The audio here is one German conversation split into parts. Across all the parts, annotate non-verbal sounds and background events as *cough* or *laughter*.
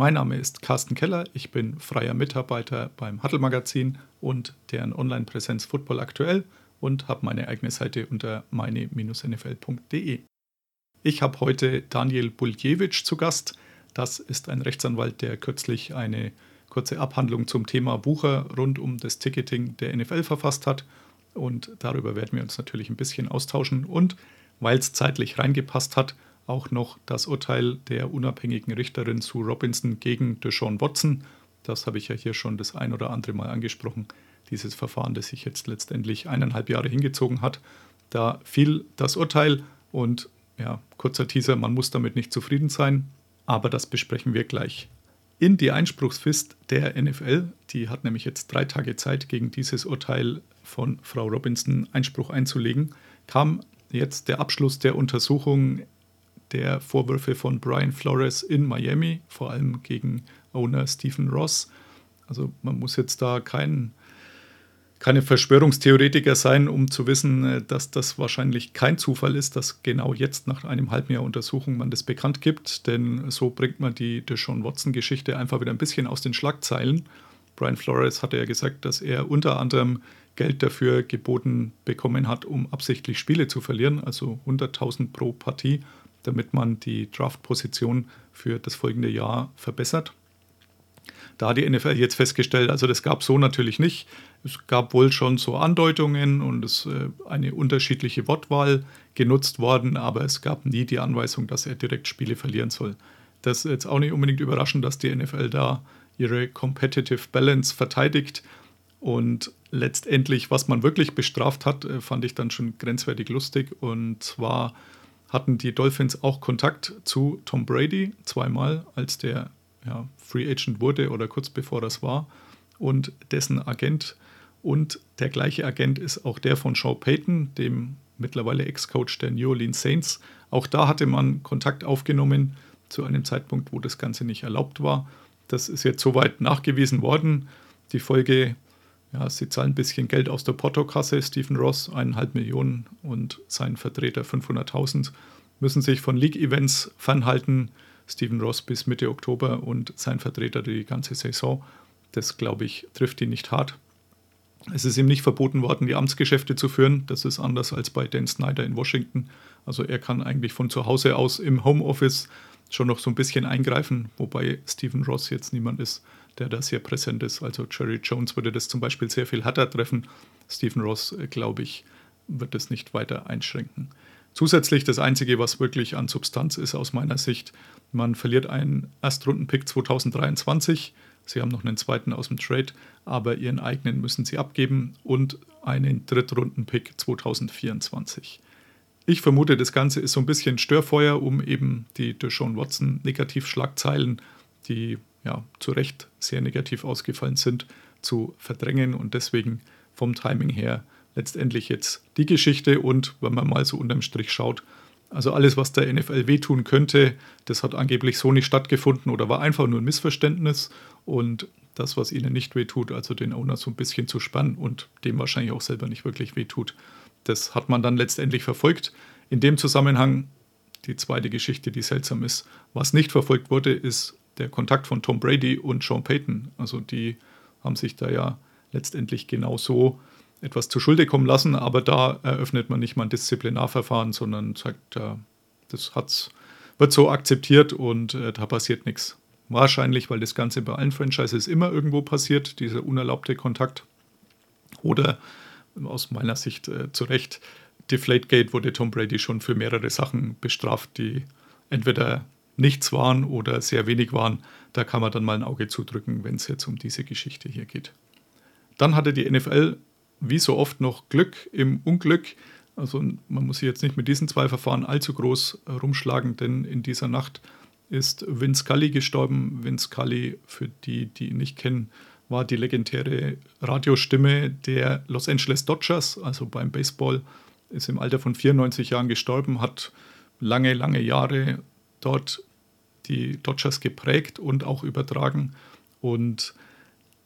Mein Name ist Carsten Keller, ich bin freier Mitarbeiter beim Huddle Magazin und deren Online-Präsenz Football aktuell und habe meine eigene Seite unter meine-nfl.de. Ich habe heute Daniel Buljewitsch zu Gast. Das ist ein Rechtsanwalt, der kürzlich eine kurze Abhandlung zum Thema Wucher rund um das Ticketing der NFL verfasst hat. Und darüber werden wir uns natürlich ein bisschen austauschen. Und weil es zeitlich reingepasst hat, auch noch das Urteil der unabhängigen Richterin Sue Robinson gegen Deshaun Watson. Das habe ich ja hier schon das ein oder andere Mal angesprochen. Dieses Verfahren, das sich jetzt letztendlich eineinhalb Jahre hingezogen hat. Da fiel das Urteil und ja, kurzer Teaser, man muss damit nicht zufrieden sein, aber das besprechen wir gleich. In die Einspruchsfrist der NFL, die hat nämlich jetzt drei Tage Zeit, gegen dieses Urteil von Frau Robinson Einspruch einzulegen, kam jetzt der Abschluss der Untersuchung der Vorwürfe von Brian Flores in Miami, vor allem gegen Owner Stephen Ross. Also man muss jetzt da kein, keine Verschwörungstheoretiker sein, um zu wissen, äh, dass das wahrscheinlich kein Zufall ist, dass genau jetzt nach einem halben Jahr Untersuchung man das bekannt gibt. Denn so bringt man die Deshaun Watson-Geschichte einfach wieder ein bisschen aus den Schlagzeilen. Brian Flores hatte ja gesagt, dass er unter anderem Geld dafür geboten bekommen hat, um absichtlich Spiele zu verlieren, also 100.000 pro Partie damit man die Draft-Position für das folgende Jahr verbessert. Da hat die NFL jetzt festgestellt, also das gab so natürlich nicht. Es gab wohl schon so Andeutungen und es äh, eine unterschiedliche Wortwahl genutzt worden, aber es gab nie die Anweisung, dass er direkt Spiele verlieren soll. Das ist jetzt auch nicht unbedingt überraschend, dass die NFL da ihre Competitive Balance verteidigt. Und letztendlich, was man wirklich bestraft hat, äh, fand ich dann schon grenzwertig lustig. Und zwar hatten die Dolphins auch Kontakt zu Tom Brady zweimal, als der ja, Free Agent wurde oder kurz bevor das war. Und dessen Agent und der gleiche Agent ist auch der von Sean Payton, dem mittlerweile Ex-Coach der New Orleans Saints. Auch da hatte man Kontakt aufgenommen zu einem Zeitpunkt, wo das Ganze nicht erlaubt war. Das ist jetzt soweit nachgewiesen worden. Die Folge ja, sie zahlen ein bisschen Geld aus der Portokasse. Stephen Ross, eineinhalb Millionen und sein Vertreter 500.000, müssen sich von League-Events fernhalten. Stephen Ross bis Mitte Oktober und sein Vertreter die ganze Saison. Das, glaube ich, trifft ihn nicht hart. Es ist ihm nicht verboten worden, die Amtsgeschäfte zu führen. Das ist anders als bei Dan Snyder in Washington. Also er kann eigentlich von zu Hause aus im Homeoffice schon noch so ein bisschen eingreifen, wobei Stephen Ross jetzt niemand ist, der da sehr präsent ist. Also Jerry Jones würde das zum Beispiel sehr viel härter treffen. Stephen Ross, äh, glaube ich, wird es nicht weiter einschränken. Zusätzlich das Einzige, was wirklich an Substanz ist aus meiner Sicht, man verliert einen Erstrundenpick 2023. Sie haben noch einen zweiten aus dem Trade, aber ihren eigenen müssen sie abgeben und einen Drittrundenpick 2024. Ich vermute, das Ganze ist so ein bisschen Störfeuer, um eben die Deshaun Watson Negativschlagzeilen, die ja zu Recht sehr negativ ausgefallen sind, zu verdrängen und deswegen vom Timing her letztendlich jetzt die Geschichte und wenn man mal so unterm Strich schaut, also alles, was der NFL wehtun könnte, das hat angeblich so nicht stattgefunden oder war einfach nur ein Missverständnis und das, was ihnen nicht wehtut, also den Owner so ein bisschen zu spannen und dem wahrscheinlich auch selber nicht wirklich wehtut, das hat man dann letztendlich verfolgt. In dem Zusammenhang die zweite Geschichte, die seltsam ist, was nicht verfolgt wurde, ist der Kontakt von Tom Brady und Sean Payton. Also die haben sich da ja letztendlich genauso etwas zu Schulde kommen lassen, aber da eröffnet man nicht mal ein Disziplinarverfahren, sondern sagt, äh, das hat's, wird so akzeptiert und äh, da passiert nichts. Wahrscheinlich, weil das Ganze bei allen Franchises immer irgendwo passiert, dieser unerlaubte Kontakt. Oder aus meiner Sicht äh, zu Recht, Deflategate wurde Tom Brady schon für mehrere Sachen bestraft, die entweder nichts waren oder sehr wenig waren. Da kann man dann mal ein Auge zudrücken, wenn es jetzt um diese Geschichte hier geht. Dann hatte die NFL wie so oft noch Glück im Unglück. Also man muss sich jetzt nicht mit diesen zwei Verfahren allzu groß rumschlagen, denn in dieser Nacht ist Vince Scully gestorben. Vince Scully, für die, die ihn nicht kennen, war die legendäre Radiostimme der Los Angeles Dodgers, also beim Baseball, ist im Alter von 94 Jahren gestorben, hat lange, lange Jahre dort die Dodgers geprägt und auch übertragen. Und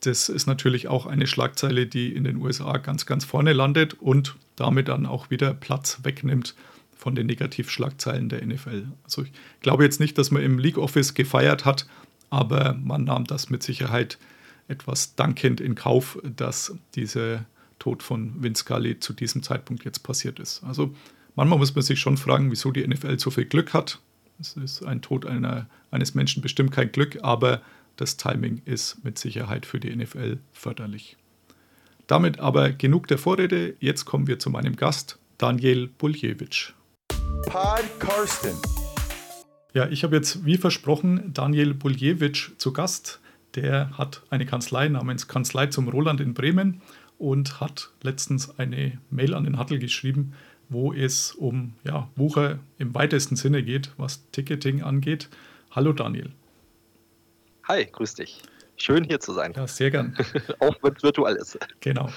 das ist natürlich auch eine Schlagzeile, die in den USA ganz, ganz vorne landet und damit dann auch wieder Platz wegnimmt von den Negativschlagzeilen der NFL. Also ich glaube jetzt nicht, dass man im League Office gefeiert hat, aber man nahm das mit Sicherheit etwas dankend in Kauf, dass dieser Tod von Vince Scully zu diesem Zeitpunkt jetzt passiert ist. Also manchmal muss man sich schon fragen, wieso die NFL so viel Glück hat. Es ist ein Tod einer, eines Menschen bestimmt kein Glück, aber das Timing ist mit Sicherheit für die NFL förderlich. Damit aber genug der Vorrede. Jetzt kommen wir zu meinem Gast, Daniel Buljewitsch. Pod Karsten. Ja, ich habe jetzt, wie versprochen, Daniel Buljewitsch zu Gast. Der hat eine Kanzlei namens Kanzlei zum Roland in Bremen und hat letztens eine Mail an den Hattel geschrieben, wo es um ja, Wucher im weitesten Sinne geht, was Ticketing angeht. Hallo Daniel. Hi, grüß dich. Schön hier zu sein. Ja, sehr gern. *laughs* Auch wenn es virtuell ist. Genau.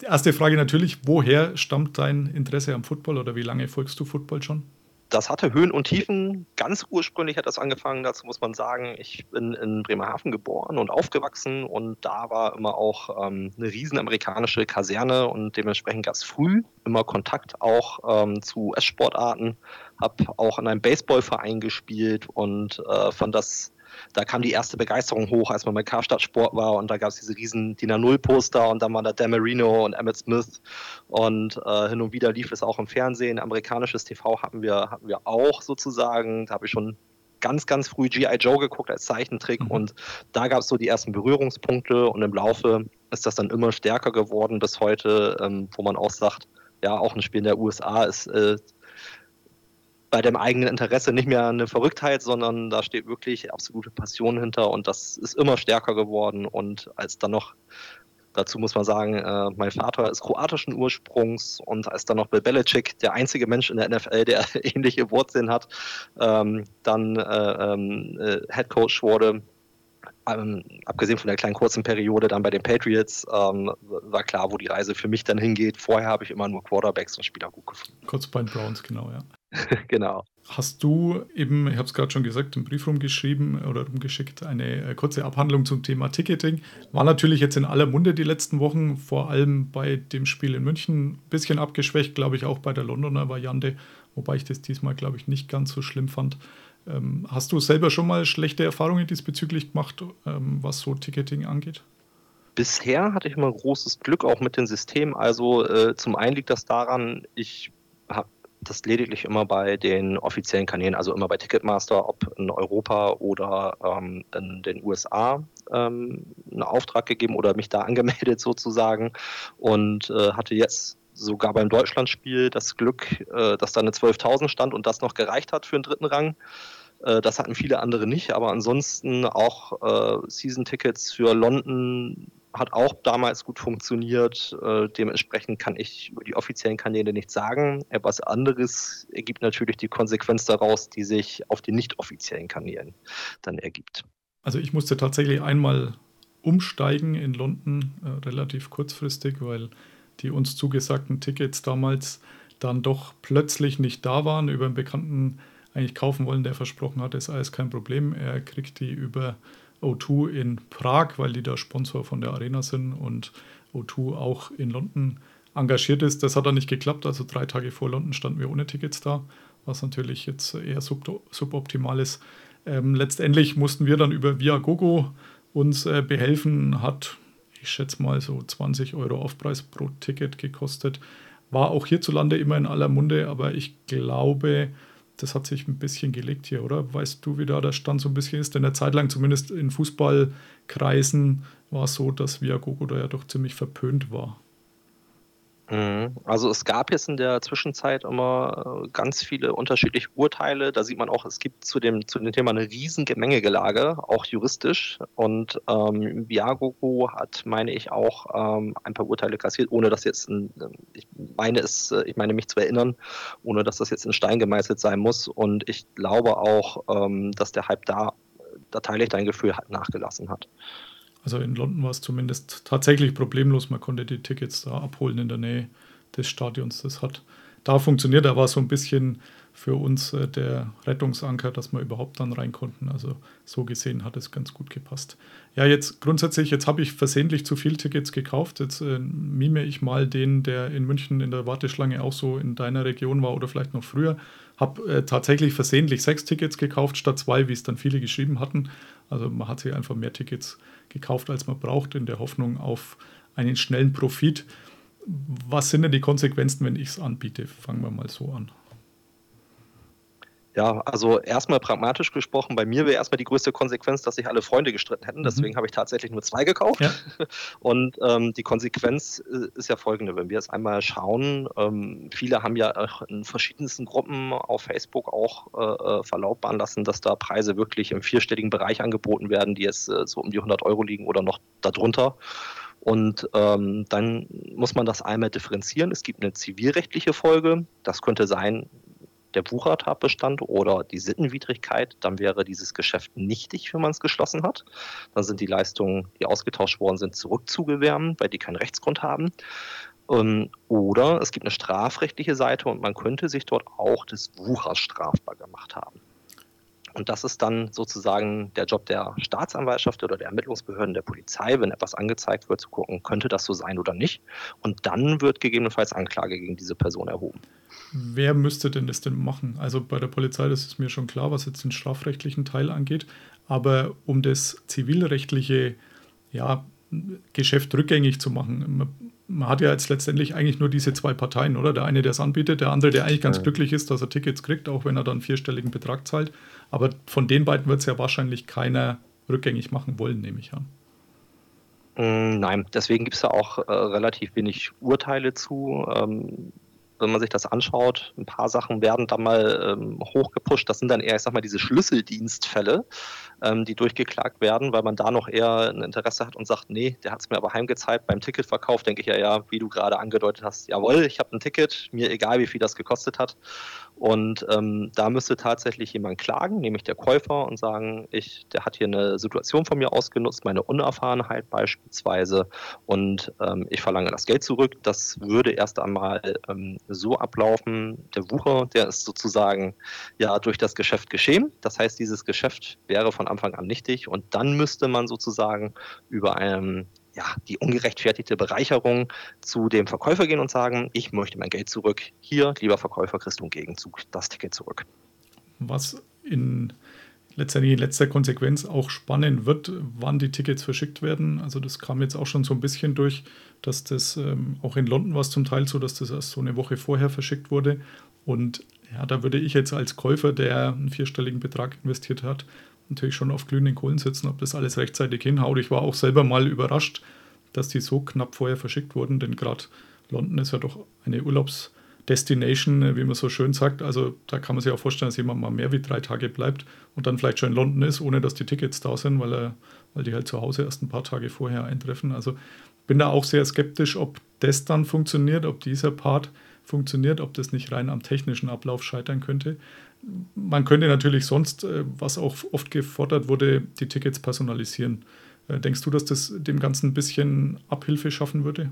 Die erste Frage natürlich, woher stammt dein Interesse am Football oder wie lange folgst du Football schon? Das hatte Höhen und Tiefen. Ganz ursprünglich hat das angefangen, dazu muss man sagen, ich bin in Bremerhaven geboren und aufgewachsen und da war immer auch ähm, eine riesen amerikanische Kaserne und dementsprechend gab es früh immer Kontakt auch ähm, zu US-Sportarten, habe auch in einem Baseballverein gespielt und äh, fand das da kam die erste Begeisterung hoch, als man bei Karstadt Sport war und da gab es diese riesen DIN A0-Poster und dann waren da Dan Marino und Emmett Smith und äh, hin und wieder lief es auch im Fernsehen. Amerikanisches TV hatten wir, hatten wir auch sozusagen. Da habe ich schon ganz, ganz früh G.I. Joe geguckt als Zeichentrick mhm. und da gab es so die ersten Berührungspunkte und im Laufe ist das dann immer stärker geworden bis heute, ähm, wo man auch sagt, ja, auch ein Spiel in der USA ist äh, bei dem eigenen Interesse nicht mehr eine Verrücktheit, sondern da steht wirklich absolute Passion hinter und das ist immer stärker geworden und als dann noch Dazu muss man sagen, äh, mein Vater ist kroatischen Ursprungs und als dann noch Bill Belichick, der einzige Mensch in der NFL, der *laughs* ähnliche Wurzeln hat, ähm, dann äh, ähm, äh, Head Coach wurde, ähm, abgesehen von der kleinen kurzen Periode dann bei den Patriots, ähm, war klar, wo die Reise für mich dann hingeht. Vorher habe ich immer nur Quarterbacks und Spieler gut gefunden. Kurz bei den Browns, genau, ja. *laughs* genau. Hast du eben, ich habe es gerade schon gesagt, im Brief rumgeschrieben oder rumgeschickt, eine äh, kurze Abhandlung zum Thema Ticketing. War natürlich jetzt in aller Munde die letzten Wochen, vor allem bei dem Spiel in München, ein bisschen abgeschwächt, glaube ich, auch bei der Londoner Variante, wobei ich das diesmal, glaube ich, nicht ganz so schlimm fand. Ähm, hast du selber schon mal schlechte Erfahrungen diesbezüglich gemacht, ähm, was so Ticketing angeht? Bisher hatte ich immer großes Glück auch mit dem System. Also äh, zum einen liegt das daran, ich habe das lediglich immer bei den offiziellen Kanälen, also immer bei Ticketmaster, ob in Europa oder ähm, in den USA, ähm, einen Auftrag gegeben oder mich da *laughs* angemeldet sozusagen und äh, hatte jetzt sogar beim Deutschlandspiel das Glück, äh, dass da eine 12.000 stand und das noch gereicht hat für den dritten Rang. Äh, das hatten viele andere nicht, aber ansonsten auch äh, Season-Tickets für London hat auch damals gut funktioniert. Äh, dementsprechend kann ich über die offiziellen Kanäle nichts sagen. Etwas anderes ergibt natürlich die Konsequenz daraus, die sich auf den nicht offiziellen Kanälen dann ergibt. Also ich musste tatsächlich einmal umsteigen in London, äh, relativ kurzfristig, weil die uns zugesagten Tickets damals dann doch plötzlich nicht da waren. Über einen Bekannten eigentlich kaufen wollen, der versprochen hat, ist alles kein Problem. Er kriegt die über O2 in Prag, weil die da Sponsor von der Arena sind und O2 auch in London engagiert ist. Das hat dann nicht geklappt. Also drei Tage vor London standen wir ohne Tickets da, was natürlich jetzt eher sub suboptimal ist. Ähm, letztendlich mussten wir dann über Viagogo uns äh, behelfen. Hat, ich schätze mal, so 20 Euro Aufpreis pro Ticket gekostet. War auch hierzulande immer in aller Munde, aber ich glaube, das hat sich ein bisschen gelegt hier, oder? Weißt du, wie da der Stand so ein bisschen ist? Denn eine Zeit lang, zumindest in Fußballkreisen, war es so, dass Viagogo da ja doch ziemlich verpönt war. Mhm. Also es gab jetzt in der Zwischenzeit immer äh, ganz viele unterschiedliche Urteile. Da sieht man auch, es gibt zu dem, zu dem Thema eine riesen Gemengegelage, auch juristisch. Und ähm, Viagogo hat, meine ich, auch ähm, ein paar Urteile kassiert, ohne dass jetzt, ein, ich meine es, äh, ich meine mich zu erinnern, ohne dass das jetzt in Stein gemeißelt sein muss. Und ich glaube auch, ähm, dass der Hype da, da teile ich dein Gefühl, nachgelassen hat. Also in London war es zumindest tatsächlich problemlos. Man konnte die Tickets da abholen in der Nähe des Stadions. Das hat da funktioniert. Da war so ein bisschen für uns äh, der Rettungsanker, dass wir überhaupt dann rein konnten. Also so gesehen hat es ganz gut gepasst. Ja, jetzt grundsätzlich, jetzt habe ich versehentlich zu viel Tickets gekauft. Jetzt äh, mime ich mal den, der in München in der Warteschlange auch so in deiner Region war oder vielleicht noch früher. Habe äh, tatsächlich versehentlich sechs Tickets gekauft statt zwei, wie es dann viele geschrieben hatten. Also man hat sich einfach mehr Tickets gekauft, als man braucht, in der Hoffnung auf einen schnellen Profit. Was sind denn die Konsequenzen, wenn ich es anbiete? Fangen wir mal so an. Ja, also erstmal pragmatisch gesprochen, bei mir wäre erstmal die größte Konsequenz, dass sich alle Freunde gestritten hätten. Mhm. Deswegen habe ich tatsächlich nur zwei gekauft. Ja. *laughs* Und ähm, die Konsequenz äh, ist ja folgende, wenn wir jetzt einmal schauen, ähm, viele haben ja in verschiedensten Gruppen auf Facebook auch äh, äh, verlautbaren lassen, dass da Preise wirklich im vierstelligen Bereich angeboten werden, die jetzt äh, so um die 100 Euro liegen oder noch darunter. Und ähm, dann muss man das einmal differenzieren. Es gibt eine zivilrechtliche Folge. Das könnte sein, der Wuchertatbestand oder die Sittenwidrigkeit, dann wäre dieses Geschäft nichtig, wenn man es geschlossen hat. Dann sind die Leistungen, die ausgetauscht worden sind, zurückzugewärmen, weil die keinen Rechtsgrund haben. Ähm, oder es gibt eine strafrechtliche Seite und man könnte sich dort auch des Wuchers strafbar gemacht haben. Und das ist dann sozusagen der Job der Staatsanwaltschaft oder der Ermittlungsbehörden der Polizei, wenn etwas angezeigt wird, zu gucken, könnte das so sein oder nicht. Und dann wird gegebenenfalls Anklage gegen diese Person erhoben. Wer müsste denn das denn machen? Also bei der Polizei, das ist mir schon klar, was jetzt den strafrechtlichen Teil angeht. Aber um das zivilrechtliche ja, Geschäft rückgängig zu machen, man hat ja jetzt letztendlich eigentlich nur diese zwei Parteien, oder? Der eine, der es anbietet, der andere, der eigentlich ganz ja. glücklich ist, dass er Tickets kriegt, auch wenn er dann vierstelligen Betrag zahlt. Aber von den beiden wird es ja wahrscheinlich keiner rückgängig machen wollen, nehme ich an. Mm, nein, deswegen gibt es ja auch äh, relativ wenig Urteile zu. Ähm, wenn man sich das anschaut, ein paar Sachen werden da mal ähm, hochgepusht. Das sind dann eher, ich sag mal, diese Schlüsseldienstfälle, ähm, die durchgeklagt werden, weil man da noch eher ein Interesse hat und sagt, nee, der hat es mir aber heimgezahlt. Beim Ticketverkauf denke ich ja, ja, wie du gerade angedeutet hast, jawohl, ich habe ein Ticket, mir egal, wie viel das gekostet hat. Und ähm, da müsste tatsächlich jemand klagen, nämlich der Käufer, und sagen, ich, der hat hier eine Situation von mir ausgenutzt, meine Unerfahrenheit beispielsweise, und ähm, ich verlange das Geld zurück. Das würde erst einmal ähm, so ablaufen. Der Wucher, der ist sozusagen ja durch das Geschäft geschehen. Das heißt, dieses Geschäft wäre von Anfang an nichtig und dann müsste man sozusagen über einen ja, die ungerechtfertigte Bereicherung zu dem Verkäufer gehen und sagen, ich möchte mein Geld zurück. Hier, lieber Verkäufer, kriegst du im Gegenzug das Ticket zurück. Was in letztendlich in letzter Konsequenz auch spannend wird, wann die Tickets verschickt werden. Also das kam jetzt auch schon so ein bisschen durch, dass das ähm, auch in London war es zum Teil so, dass das erst so eine Woche vorher verschickt wurde. Und ja, da würde ich jetzt als Käufer, der einen vierstelligen Betrag investiert hat, natürlich schon auf glühenden Kohlen sitzen, ob das alles rechtzeitig hinhaut. Ich war auch selber mal überrascht, dass die so knapp vorher verschickt wurden, denn gerade London ist ja doch eine Urlaubsdestination, wie man so schön sagt. Also da kann man sich auch vorstellen, dass jemand mal mehr wie drei Tage bleibt und dann vielleicht schon in London ist, ohne dass die Tickets da sind, weil, er, weil die halt zu Hause erst ein paar Tage vorher eintreffen. Also bin da auch sehr skeptisch, ob das dann funktioniert, ob dieser Part funktioniert, ob das nicht rein am technischen Ablauf scheitern könnte man könnte natürlich sonst, äh, was auch oft gefordert wurde, die Tickets personalisieren. Äh, denkst du, dass das dem Ganzen ein bisschen Abhilfe schaffen würde?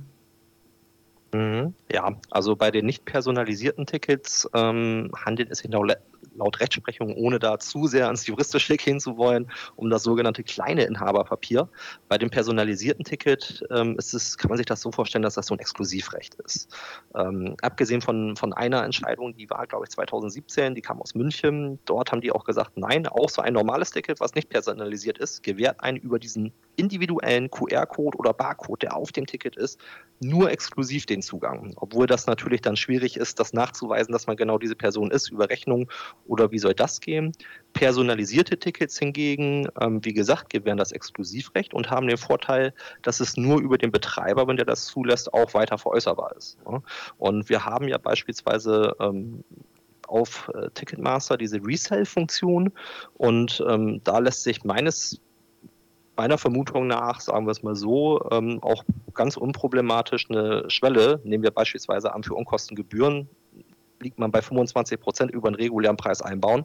Mhm. Ja, also bei den nicht personalisierten Tickets ähm, handelt es sich laut Rechtsprechung, ohne da zu sehr ans Juristische gehen zu wollen, um das sogenannte kleine Inhaberpapier. Bei dem personalisierten Ticket ähm, ist es, kann man sich das so vorstellen, dass das so ein Exklusivrecht ist. Ähm, abgesehen von, von einer Entscheidung, die war, glaube ich, 2017, die kam aus München. Dort haben die auch gesagt, nein, auch so ein normales Ticket, was nicht personalisiert ist, gewährt einen über diesen individuellen QR-Code oder Barcode, der auf dem Ticket ist, nur exklusiv den Zugang. Obwohl das natürlich dann schwierig ist, das nachzuweisen, dass man genau diese Person ist, über Rechnung oder wie soll das gehen? Personalisierte Tickets hingegen, ähm, wie gesagt, gewähren das Exklusivrecht und haben den Vorteil, dass es nur über den Betreiber, wenn der das zulässt, auch weiter veräußerbar ist. Ne? Und wir haben ja beispielsweise ähm, auf äh, Ticketmaster diese Resell-Funktion und ähm, da lässt sich meines meiner Vermutung nach, sagen wir es mal so, ähm, auch ganz unproblematisch eine Schwelle, nehmen wir beispielsweise an für Unkostengebühren, liegt man bei 25 Prozent über den regulären Preis einbauen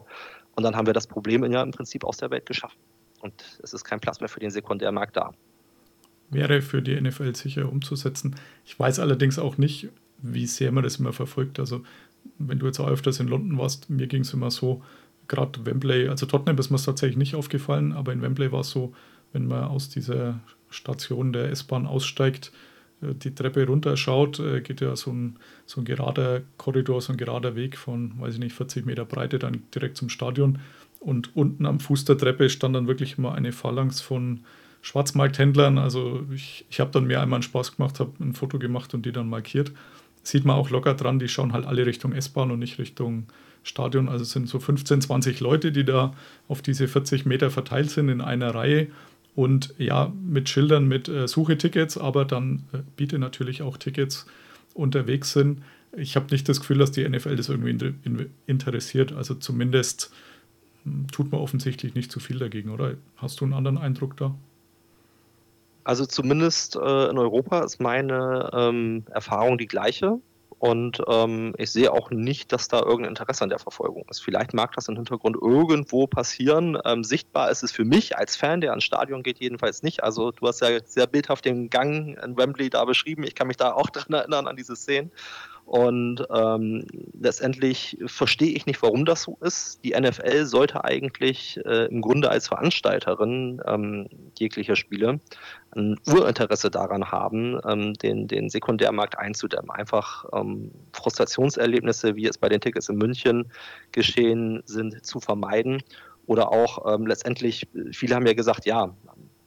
und dann haben wir das Problem ja im Prinzip aus der Welt geschaffen. Und es ist kein Platz mehr für den Sekundärmarkt da. wäre für die NFL sicher umzusetzen. Ich weiß allerdings auch nicht, wie sehr man das immer verfolgt. Also, wenn du jetzt auch öfters in London warst, mir ging es immer so, gerade Wembley, also Tottenham ist mir tatsächlich nicht aufgefallen, aber in Wembley war es so, wenn man aus dieser Station der S-Bahn aussteigt, äh, die Treppe runterschaut, äh, geht ja so ein, so ein gerader Korridor, so ein gerader Weg von, weiß ich nicht, 40 Meter Breite dann direkt zum Stadion. Und unten am Fuß der Treppe stand dann wirklich immer eine Phalanx von Schwarzmarkthändlern. Also ich, ich habe dann mir einmal einen Spaß gemacht, habe ein Foto gemacht und die dann markiert. Sieht man auch locker dran, die schauen halt alle Richtung S-Bahn und nicht Richtung Stadion. Also es sind so 15, 20 Leute, die da auf diese 40 Meter verteilt sind in einer Reihe und ja, mit Schildern mit äh, Suche-Tickets, aber dann äh, biete natürlich auch Tickets unterwegs sind. Ich habe nicht das Gefühl, dass die NFL das irgendwie in, in, interessiert. Also zumindest hm, tut man offensichtlich nicht zu viel dagegen, oder? Hast du einen anderen Eindruck da? Also zumindest äh, in Europa ist meine ähm, Erfahrung die gleiche. Und ähm, ich sehe auch nicht, dass da irgendein Interesse an der Verfolgung ist. Vielleicht mag das im Hintergrund irgendwo passieren. Ähm, sichtbar ist es für mich als Fan, der ans Stadion geht, jedenfalls nicht. Also du hast ja sehr bildhaft den Gang in Wembley da beschrieben. Ich kann mich da auch *laughs* daran erinnern, an diese Szenen. Und ähm, letztendlich verstehe ich nicht, warum das so ist. Die NFL sollte eigentlich äh, im Grunde als Veranstalterin ähm, jeglicher Spiele ein Urinteresse daran haben, ähm, den, den Sekundärmarkt einzudämmen. Einfach ähm, Frustrationserlebnisse, wie es bei den Tickets in München geschehen sind, zu vermeiden. Oder auch ähm, letztendlich, viele haben ja gesagt, ja,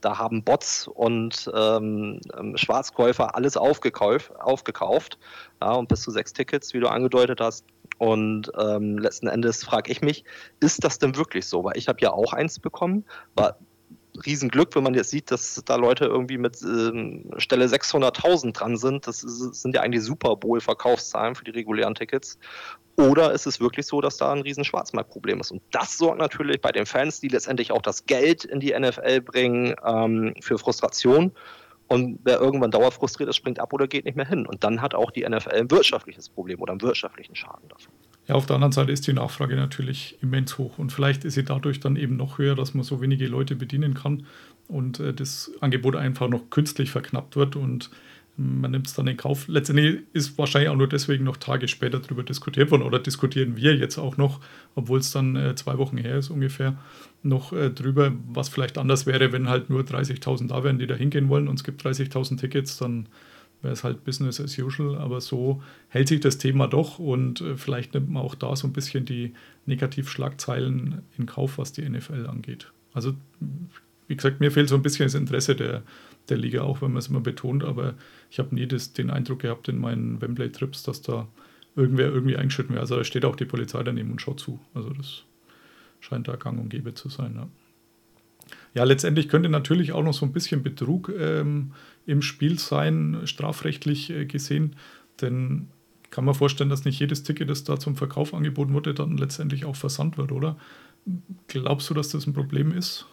da haben Bots und ähm, ähm, Schwarzkäufer alles aufgekauft, aufgekauft ja, und bis zu sechs Tickets, wie du angedeutet hast. Und ähm, letzten Endes frage ich mich, ist das denn wirklich so? Weil ich habe ja auch eins bekommen, war Riesenglück, wenn man jetzt sieht, dass da Leute irgendwie mit ähm, Stelle 600.000 dran sind. Das ist, sind ja eigentlich Super Bowl-Verkaufszahlen für die regulären Tickets. Oder ist es wirklich so, dass da ein riesen Schwarzmarktproblem ist? Und das sorgt natürlich bei den Fans, die letztendlich auch das Geld in die NFL bringen, ähm, für Frustration. Und wer irgendwann dauerfrustriert ist, springt ab oder geht nicht mehr hin. Und dann hat auch die NFL ein wirtschaftliches Problem oder einen wirtschaftlichen Schaden davon. Ja, auf der anderen Seite ist die Nachfrage natürlich immens hoch. Und vielleicht ist sie dadurch dann eben noch höher, dass man so wenige Leute bedienen kann und äh, das Angebot einfach noch künstlich verknappt wird. Und man nimmt es dann in Kauf. Letztendlich ist wahrscheinlich auch nur deswegen noch Tage später darüber diskutiert worden oder diskutieren wir jetzt auch noch, obwohl es dann äh, zwei Wochen her ist ungefähr, noch äh, drüber, was vielleicht anders wäre, wenn halt nur 30.000 da wären, die da hingehen wollen und es gibt 30.000 Tickets, dann wäre es halt Business as usual. Aber so hält sich das Thema doch und äh, vielleicht nimmt man auch da so ein bisschen die Negativschlagzeilen in Kauf, was die NFL angeht. Also, wie gesagt, mir fehlt so ein bisschen das Interesse der der Liga, auch wenn man es immer betont, aber ich habe nie das, den Eindruck gehabt in meinen Wembley-Trips, dass da irgendwer irgendwie eingeschritten wäre. Also da steht auch die Polizei daneben und schaut zu. Also das scheint da gang und gäbe zu sein. Ja. Ja, letztendlich könnte natürlich auch noch so ein bisschen Betrug ähm, im Spiel sein, strafrechtlich äh, gesehen. Denn kann man vorstellen, dass nicht jedes Ticket, das da zum Verkauf angeboten wurde, dann letztendlich auch versandt wird, oder? Glaubst du, dass das ein Problem ist?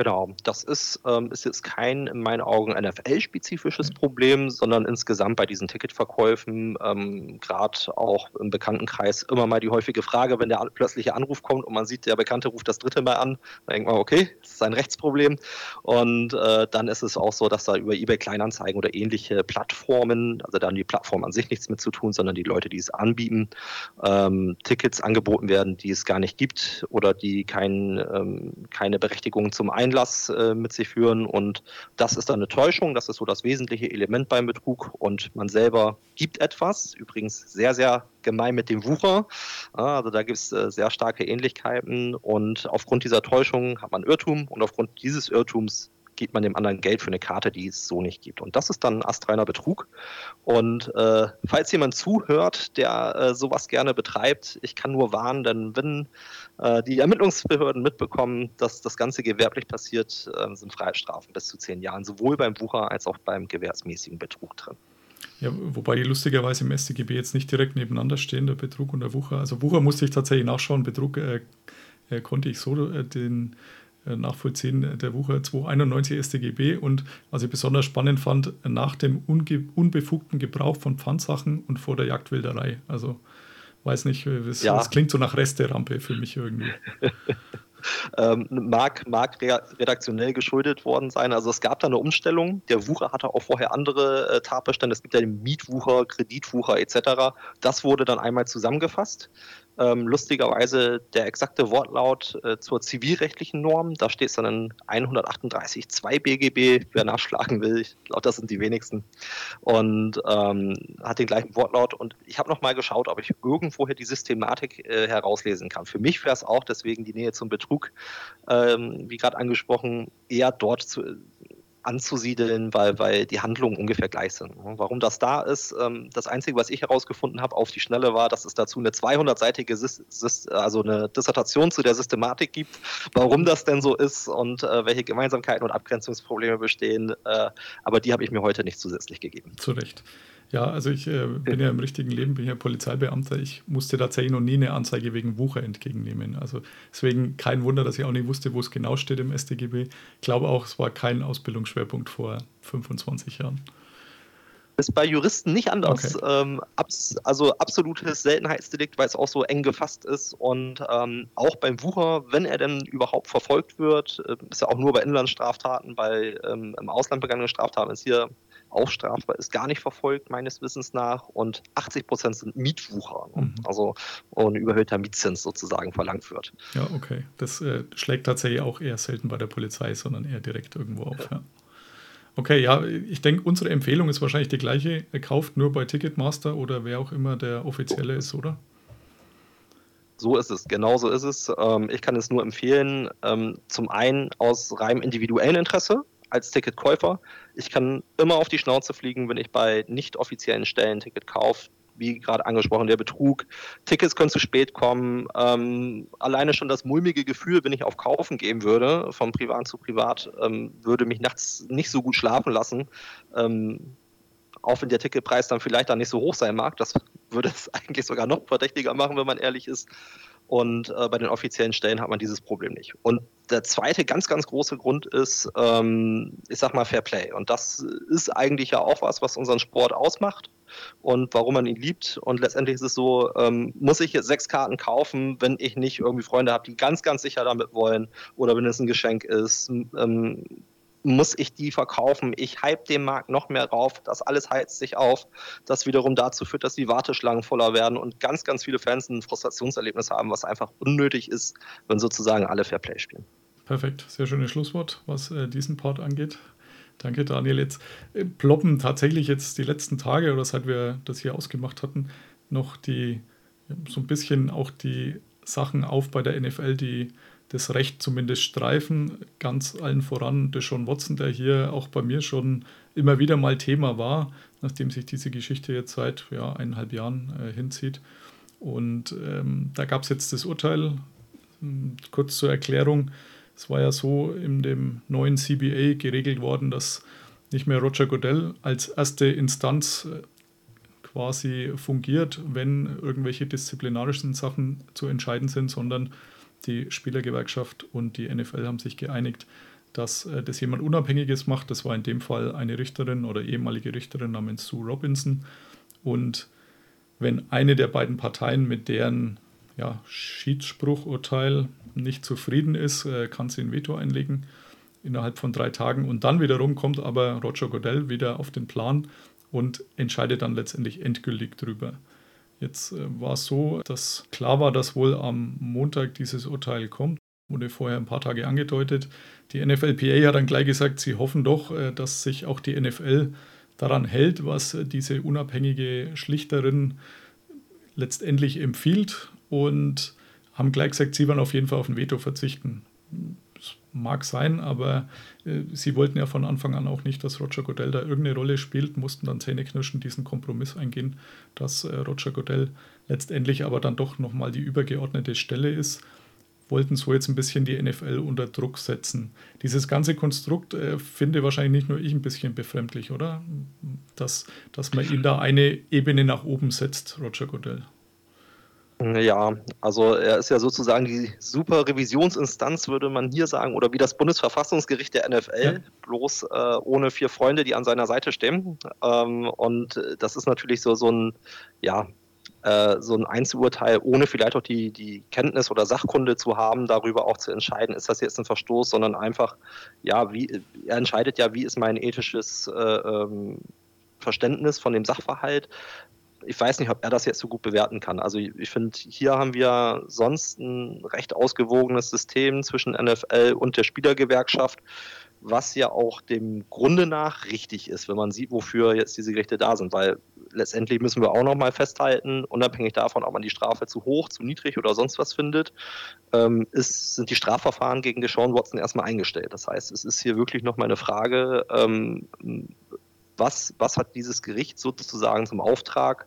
Genau, das ist, ähm, ist jetzt kein in meinen Augen NFL-spezifisches Problem, sondern insgesamt bei diesen Ticketverkäufen, ähm, gerade auch im Bekanntenkreis, immer mal die häufige Frage, wenn der plötzliche Anruf kommt und man sieht, der Bekannte ruft das dritte Mal an, dann denkt man, okay, das ist ein Rechtsproblem. Und äh, dann ist es auch so, dass da über eBay Kleinanzeigen oder ähnliche Plattformen, also dann die Plattform an sich nichts mit zu tun, sondern die Leute, die es anbieten, ähm, Tickets angeboten werden, die es gar nicht gibt oder die kein, ähm, keine Berechtigung zum Einladen Einlass äh, mit sich führen. Und das ist dann eine Täuschung. Das ist so das wesentliche Element beim Betrug. Und man selber gibt etwas. Übrigens sehr, sehr gemein mit dem Wucher. Also da gibt es äh, sehr starke Ähnlichkeiten. Und aufgrund dieser Täuschung hat man Irrtum. Und aufgrund dieses Irrtums gibt man dem anderen Geld für eine Karte, die es so nicht gibt. Und das ist dann astreiner Betrug. Und äh, falls jemand zuhört, der äh, sowas gerne betreibt, ich kann nur warnen, denn wenn äh, die Ermittlungsbehörden mitbekommen, dass das Ganze gewerblich passiert, äh, sind Freiheitsstrafen bis zu zehn Jahren, sowohl beim Wucher als auch beim gewährsmäßigen Betrug drin. Ja, wobei die lustigerweise im StGB jetzt nicht direkt nebeneinander stehen, der Betrug und der Wucher. Also Wucher musste ich tatsächlich nachschauen, Betrug äh, äh konnte ich so den äh, nachvollziehen, der Wucher 291 StGB und was ich besonders spannend fand, nach dem unbefugten Gebrauch von Pfandsachen und vor der Jagdwilderei. Also weiß nicht, das, ja. das klingt so nach Resterampe für mich irgendwie. *laughs* ähm, mag, mag redaktionell geschuldet worden sein. Also es gab da eine Umstellung. Der Wucher hatte auch vorher andere äh, Tatbestände. Es gibt ja den Mietwucher, Kreditwucher etc. Das wurde dann einmal zusammengefasst. Ähm, lustigerweise der exakte Wortlaut äh, zur zivilrechtlichen Norm, da steht es dann in 138.2 BGB, wer nachschlagen will, ich glaube, das sind die wenigsten. Und ähm, hat den gleichen Wortlaut. Und ich habe nochmal geschaut, ob ich irgendwoher die Systematik äh, herauslesen kann. Für mich wäre es auch deswegen die Nähe zum Betrug, ähm, wie gerade angesprochen, eher dort zu, anzusiedeln, weil, weil die Handlungen ungefähr gleich sind. Warum das da ist, ähm, das Einzige, was ich herausgefunden habe auf die Schnelle war, dass es dazu eine 200-seitige also eine Dissertation zu der Systematik gibt, warum das denn so ist und äh, welche Gemeinsamkeiten und Abgrenzungsprobleme bestehen. Äh, aber die habe ich mir heute nicht zusätzlich gegeben. Zu Recht. Ja, also ich äh, bin ja im richtigen Leben, bin ja Polizeibeamter. Ich musste tatsächlich noch nie eine Anzeige wegen Wucher entgegennehmen. Also deswegen kein Wunder, dass ich auch nicht wusste, wo es genau steht im StGB. Ich glaube auch, es war kein Ausbildungsschwerpunkt vor 25 Jahren. Ist bei Juristen nicht anders. Okay. Ähm, abs also absolutes Seltenheitsdelikt, weil es auch so eng gefasst ist. Und ähm, auch beim Wucher, wenn er denn überhaupt verfolgt wird, äh, ist ja auch nur bei Inlandsstraftaten, bei ähm, im Ausland begangenen Straftaten ist hier auch strafbar ist, gar nicht verfolgt, meines Wissens nach. Und 80 Prozent sind Mietwucher, ne? mhm. also ein überhöhter Mietzins sozusagen verlangt wird. Ja, okay. Das äh, schlägt tatsächlich auch eher selten bei der Polizei, sondern eher direkt irgendwo auf. Ja. Ja. Okay, ja, ich denke, unsere Empfehlung ist wahrscheinlich die gleiche. Er kauft nur bei Ticketmaster oder wer auch immer der offizielle ist, oder? So ist es, genau so ist es. Ähm, ich kann es nur empfehlen, ähm, zum einen aus reinem individuellen Interesse, als Ticketkäufer. Ich kann immer auf die Schnauze fliegen, wenn ich bei nicht offiziellen Stellen ein Ticket kaufe. Wie gerade angesprochen, der Betrug. Tickets können zu spät kommen. Ähm, alleine schon das mulmige Gefühl, wenn ich auf Kaufen gehen würde, von privat zu privat, ähm, würde mich nachts nicht so gut schlafen lassen. Ähm, auch wenn der Ticketpreis dann vielleicht dann nicht so hoch sein mag, das würde es *laughs* eigentlich sogar noch verdächtiger machen, wenn man ehrlich ist. Und äh, bei den offiziellen Stellen hat man dieses Problem nicht. Und der zweite ganz, ganz große Grund ist, ähm, ich sag mal, Fair Play. Und das ist eigentlich ja auch was, was unseren Sport ausmacht und warum man ihn liebt. Und letztendlich ist es so, ähm, muss ich jetzt sechs Karten kaufen, wenn ich nicht irgendwie Freunde habe, die ganz, ganz sicher damit wollen oder wenn es ein Geschenk ist. Ähm, muss ich die verkaufen. Ich hype den Markt noch mehr rauf. Das alles heizt sich auf. Das wiederum dazu führt, dass die Warteschlangen voller werden und ganz, ganz viele Fans ein Frustrationserlebnis haben, was einfach unnötig ist, wenn sozusagen alle Fairplay spielen. Perfekt, sehr schönes Schlusswort, was äh, diesen Part angeht. Danke, Daniel. Jetzt äh, ploppen tatsächlich jetzt die letzten Tage oder seit wir das hier ausgemacht hatten, noch die, so ein bisschen auch die Sachen auf bei der NFL, die das Recht zumindest streifen. Ganz allen voran Deshaun Watson, der hier auch bei mir schon immer wieder mal Thema war, nachdem sich diese Geschichte jetzt seit ja, eineinhalb Jahren äh, hinzieht. Und ähm, da gab es jetzt das Urteil, hm, kurz zur Erklärung. Es war ja so in dem neuen CBA geregelt worden, dass nicht mehr Roger Goodell als erste Instanz äh, quasi fungiert, wenn irgendwelche disziplinarischen Sachen zu entscheiden sind, sondern die Spielergewerkschaft und die NFL haben sich geeinigt, dass äh, das jemand Unabhängiges macht. Das war in dem Fall eine Richterin oder ehemalige Richterin namens Sue Robinson. Und wenn eine der beiden Parteien mit deren ja, Schiedsspruchurteil nicht zufrieden ist, äh, kann sie ein Veto einlegen innerhalb von drei Tagen. Und dann wiederum kommt aber Roger Goodell wieder auf den Plan und entscheidet dann letztendlich endgültig drüber. Jetzt äh, war es so, dass klar war, dass wohl am Montag dieses Urteil kommt. Wurde vorher ein paar Tage angedeutet. Die NFLPA hat dann gleich gesagt, sie hoffen doch, äh, dass sich auch die NFL daran hält, was äh, diese unabhängige Schlichterin letztendlich empfiehlt und haben gleich gesagt, sie werden auf jeden Fall auf ein Veto verzichten mag sein, aber äh, sie wollten ja von Anfang an auch nicht, dass Roger Goodell da irgendeine Rolle spielt, mussten dann zähneknirschend diesen Kompromiss eingehen, dass äh, Roger Goodell letztendlich aber dann doch nochmal die übergeordnete Stelle ist, wollten so jetzt ein bisschen die NFL unter Druck setzen. Dieses ganze Konstrukt äh, finde wahrscheinlich nicht nur ich ein bisschen befremdlich, oder? Dass, dass man ihn da eine Ebene nach oben setzt, Roger Goodell. Ja, also er ist ja sozusagen die super Revisionsinstanz, würde man hier sagen, oder wie das Bundesverfassungsgericht der NFL, ja. bloß äh, ohne vier Freunde, die an seiner Seite stehen. Ähm, und das ist natürlich so, so ein, ja, äh, so ein Einzelurteil, ohne vielleicht auch die, die Kenntnis oder Sachkunde zu haben, darüber auch zu entscheiden, ist das jetzt ein Verstoß, sondern einfach, ja, wie, er entscheidet ja, wie ist mein ethisches äh, ähm, Verständnis von dem Sachverhalt. Ich weiß nicht, ob er das jetzt so gut bewerten kann. Also ich finde, hier haben wir sonst ein recht ausgewogenes System zwischen NFL und der Spielergewerkschaft was ja auch dem Grunde nach richtig ist, wenn man sieht, wofür jetzt diese Gerichte da sind. Weil letztendlich müssen wir auch nochmal festhalten, unabhängig davon, ob man die Strafe zu hoch, zu niedrig oder sonst was findet, ähm, ist, sind die Strafverfahren gegen Deshaun Watson erstmal eingestellt. Das heißt, es ist hier wirklich nochmal eine Frage, ähm, was, was hat dieses Gericht sozusagen zum Auftrag,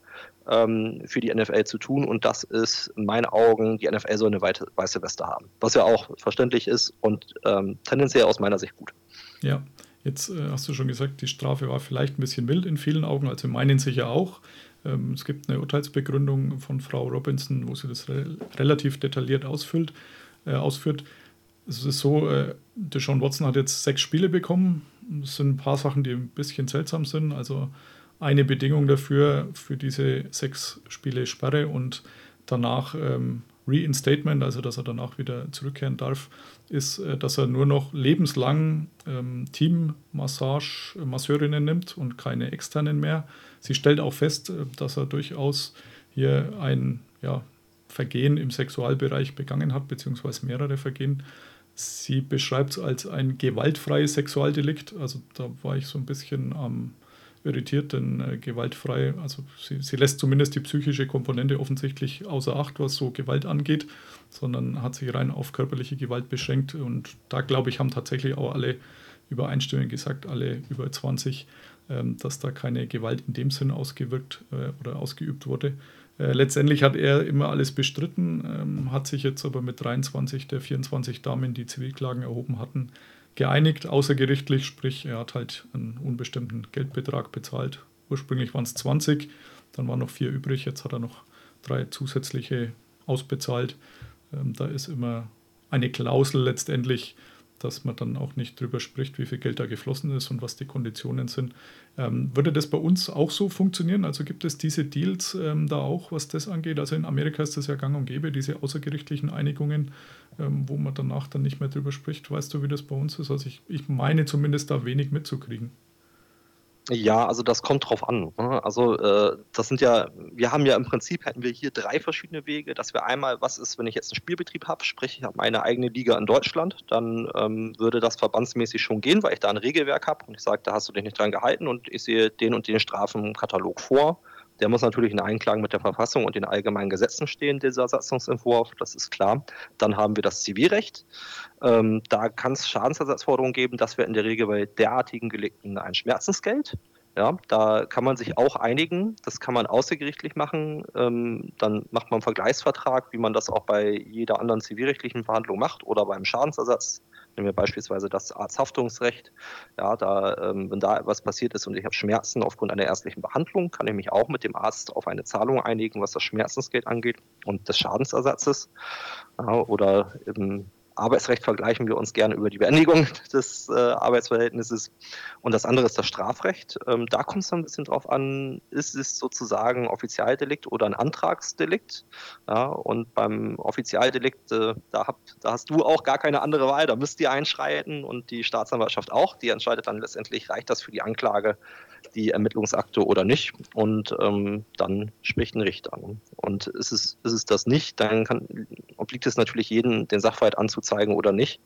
ähm, für die NFL zu tun. Und das ist in meinen Augen, die NFL soll eine weiße Weste haben. Was ja auch verständlich ist und ähm, tendenziell aus meiner Sicht gut. Ja, jetzt äh, hast du schon gesagt, die Strafe war vielleicht ein bisschen wild in vielen Augen, also in meinen sicher auch. Ähm, es gibt eine Urteilsbegründung von Frau Robinson, wo sie das re relativ detailliert ausfüllt, äh, ausführt. Es ist so, äh, Deshaun Watson hat jetzt sechs Spiele bekommen. Es sind ein paar Sachen, die ein bisschen seltsam sind. Also eine Bedingung dafür, für diese sechs Spiele Sperre und danach ähm, Reinstatement, also dass er danach wieder zurückkehren darf, ist, äh, dass er nur noch lebenslang ähm, Team-Massage-Masseurinnen nimmt und keine externen mehr. Sie stellt auch fest, äh, dass er durchaus hier ein ja, Vergehen im Sexualbereich begangen hat, beziehungsweise mehrere Vergehen. Sie beschreibt es als ein gewaltfreies Sexualdelikt. Also da war ich so ein bisschen am irritiert, denn äh, gewaltfrei, also sie, sie, lässt zumindest die psychische Komponente offensichtlich außer Acht, was so Gewalt angeht, sondern hat sich rein auf körperliche Gewalt beschränkt. Und da, glaube ich, haben tatsächlich auch alle übereinstimmend gesagt, alle über 20, ähm, dass da keine Gewalt in dem Sinn ausgewirkt äh, oder ausgeübt wurde. Äh, letztendlich hat er immer alles bestritten, ähm, hat sich jetzt aber mit 23 der 24 Damen, die Zivilklagen erhoben hatten, geeinigt, außergerichtlich, sprich er hat halt einen unbestimmten Geldbetrag bezahlt. Ursprünglich waren es 20, dann waren noch vier übrig, jetzt hat er noch drei zusätzliche ausbezahlt. Ähm, da ist immer eine Klausel letztendlich, dass man dann auch nicht drüber spricht, wie viel Geld da geflossen ist und was die Konditionen sind. Ähm, würde das bei uns auch so funktionieren? Also gibt es diese Deals ähm, da auch, was das angeht? Also in Amerika ist das ja gang und gäbe, diese außergerichtlichen Einigungen, ähm, wo man danach dann nicht mehr drüber spricht. Weißt du, wie das bei uns ist? Also ich, ich meine zumindest da wenig mitzukriegen. Ja, also das kommt drauf an. Ne? Also äh, das sind ja, wir haben ja im Prinzip hätten wir hier drei verschiedene Wege, dass wir einmal, was ist, wenn ich jetzt einen Spielbetrieb habe, sprich ich habe meine eigene Liga in Deutschland, dann ähm, würde das verbandsmäßig schon gehen, weil ich da ein Regelwerk habe und ich sage, da hast du dich nicht dran gehalten und ich sehe den und den Strafenkatalog vor. Der muss natürlich in Einklang mit der Verfassung und den allgemeinen Gesetzen stehen, dieser Satzungsentwurf, das ist klar. Dann haben wir das Zivilrecht. Ähm, da kann es Schadensersatzforderungen geben, das wäre in der Regel bei derartigen Gelegten ein Schmerzensgeld. Ja, da kann man sich auch einigen. Das kann man außergerichtlich machen. Ähm, dann macht man einen Vergleichsvertrag, wie man das auch bei jeder anderen zivilrechtlichen Verhandlung macht oder beim Schadensersatz Nehmen wir beispielsweise das Arzthaftungsrecht. Ja, da, ähm, wenn da etwas passiert ist und ich habe Schmerzen aufgrund einer ärztlichen Behandlung, kann ich mich auch mit dem Arzt auf eine Zahlung einigen, was das Schmerzensgeld angeht und des Schadensersatzes. Ja, oder im Arbeitsrecht vergleichen wir uns gerne über die Beendigung *laughs* des äh, Arbeitsverhältnisses. Und das andere ist das Strafrecht. Ähm, da kommt es dann ein bisschen drauf an, ist es sozusagen Offizialdelikt oder ein Antragsdelikt? Ja, und beim Offizialdelikt, äh, da, hab, da hast du auch gar keine andere Wahl, da müsst ihr einschreiten und die Staatsanwaltschaft auch. Die entscheidet dann letztendlich, reicht das für die Anklage die Ermittlungsakte oder nicht. Und ähm, dann spricht ein Richter. Und ist es, ist es das nicht, dann kann, obliegt es natürlich jedem, den Sachverhalt anzuzeigen oder nicht.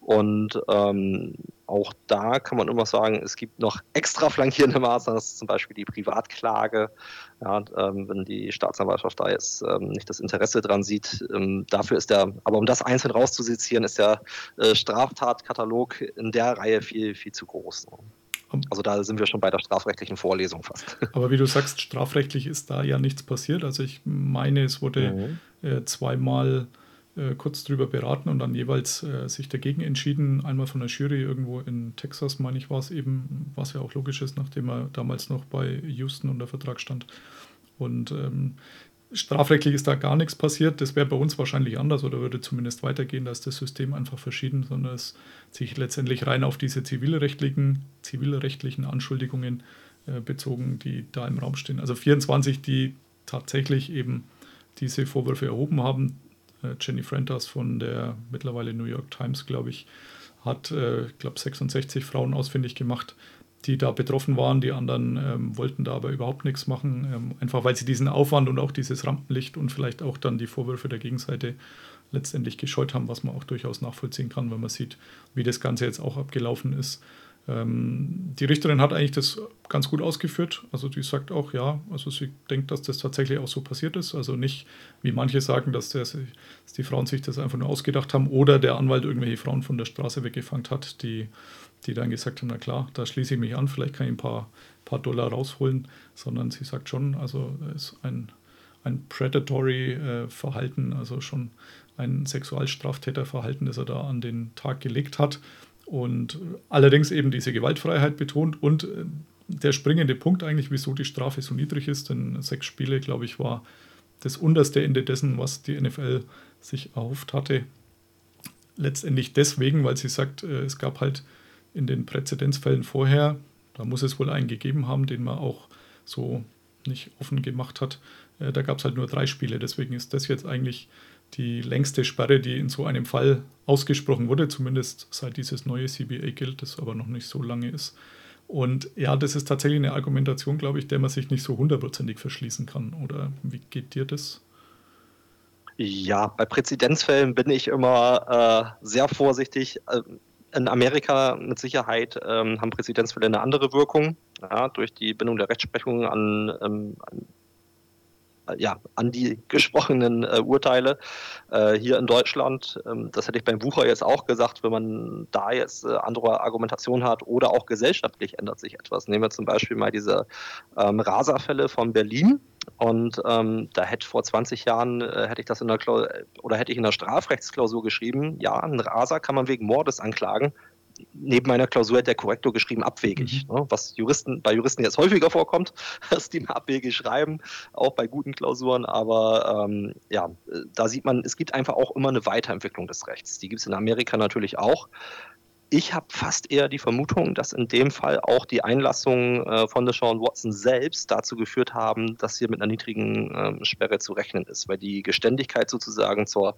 Und ähm, auch da kann man immer sagen, es gibt noch extra flankierende Maßnahmen, das ist zum Beispiel die Privatklage. Ja, ähm, wenn die Staatsanwaltschaft da jetzt ähm, nicht das Interesse dran sieht, ähm, dafür ist der, aber um das einzeln rauszusezieren, ist der äh, Straftatkatalog in der Reihe viel, viel zu groß. Also da sind wir schon bei der strafrechtlichen Vorlesung fast. *laughs* Aber wie du sagst, strafrechtlich ist da ja nichts passiert. Also ich meine, es wurde mhm. äh, zweimal äh, kurz drüber beraten und dann jeweils äh, sich dagegen entschieden. Einmal von der Jury irgendwo in Texas, meine ich, war es eben, was ja auch logisch ist, nachdem er damals noch bei Houston unter Vertrag stand. Und ähm, Strafrechtlich ist da gar nichts passiert. Das wäre bei uns wahrscheinlich anders oder würde zumindest weitergehen, dass das System einfach verschieden, sondern es sich letztendlich rein auf diese zivilrechtlichen, zivilrechtlichen Anschuldigungen äh, bezogen, die da im Raum stehen. Also 24, die tatsächlich eben diese Vorwürfe erhoben haben. Äh, Jenny Frentas von der mittlerweile New York Times, glaube ich, hat, äh, ich glaube, 66 Frauen ausfindig gemacht, die da betroffen waren. Die anderen ähm, wollten da aber überhaupt nichts machen, ähm, einfach weil sie diesen Aufwand und auch dieses Rampenlicht und vielleicht auch dann die Vorwürfe der Gegenseite letztendlich gescheut haben, was man auch durchaus nachvollziehen kann, wenn man sieht, wie das Ganze jetzt auch abgelaufen ist. Ähm, die Richterin hat eigentlich das ganz gut ausgeführt. Also die sagt auch, ja, also sie denkt, dass das tatsächlich auch so passiert ist. Also nicht, wie manche sagen, dass, der, dass die Frauen sich das einfach nur ausgedacht haben oder der Anwalt irgendwelche Frauen von der Straße weggefangen hat, die, die dann gesagt haben, na klar, da schließe ich mich an, vielleicht kann ich ein paar, paar Dollar rausholen, sondern sie sagt schon, also es ist ein, ein predatory äh, Verhalten, also schon ein Sexualstraftäterverhalten, das er da an den Tag gelegt hat und allerdings eben diese Gewaltfreiheit betont und äh, der springende Punkt eigentlich, wieso die Strafe so niedrig ist, denn sechs Spiele, glaube ich, war das unterste Ende dessen, was die NFL sich erhofft hatte. Letztendlich deswegen, weil sie sagt, äh, es gab halt in den Präzedenzfällen vorher, da muss es wohl einen gegeben haben, den man auch so nicht offen gemacht hat. Äh, da gab es halt nur drei Spiele, deswegen ist das jetzt eigentlich die längste Sperre, die in so einem Fall ausgesprochen wurde, zumindest seit dieses neue CBA gilt, das aber noch nicht so lange ist. Und ja, das ist tatsächlich eine Argumentation, glaube ich, der man sich nicht so hundertprozentig verschließen kann. Oder wie geht dir das? Ja, bei Präzedenzfällen bin ich immer äh, sehr vorsichtig. Äh, in Amerika mit Sicherheit ähm, haben Präzedenzfälle eine andere Wirkung, ja, durch die Bindung der Rechtsprechung an, ähm, an ja, an die gesprochenen äh, Urteile äh, hier in Deutschland. Ähm, das hätte ich beim Wucher jetzt auch gesagt, wenn man da jetzt äh, andere Argumentation hat oder auch gesellschaftlich ändert sich etwas. Nehmen wir zum Beispiel mal diese ähm, Rasa-Fälle von Berlin. Und ähm, da hätte vor 20 Jahren äh, hätte ich das in der Klausur, oder hätte ich in der Strafrechtsklausur geschrieben, ja, ein Rasa kann man wegen Mordes anklagen, neben meiner Klausur hat der Korrektor geschrieben, abwegig. Mhm. Ne? Was Juristen, bei Juristen jetzt häufiger vorkommt, *laughs* dass die mal abwegig schreiben, auch bei guten Klausuren. Aber ähm, ja, da sieht man, es gibt einfach auch immer eine Weiterentwicklung des Rechts. Die gibt es in Amerika natürlich auch. Ich habe fast eher die Vermutung, dass in dem Fall auch die Einlassungen äh, von Deshaun Watson selbst dazu geführt haben, dass hier mit einer niedrigen ähm, Sperre zu rechnen ist, weil die Geständigkeit sozusagen zur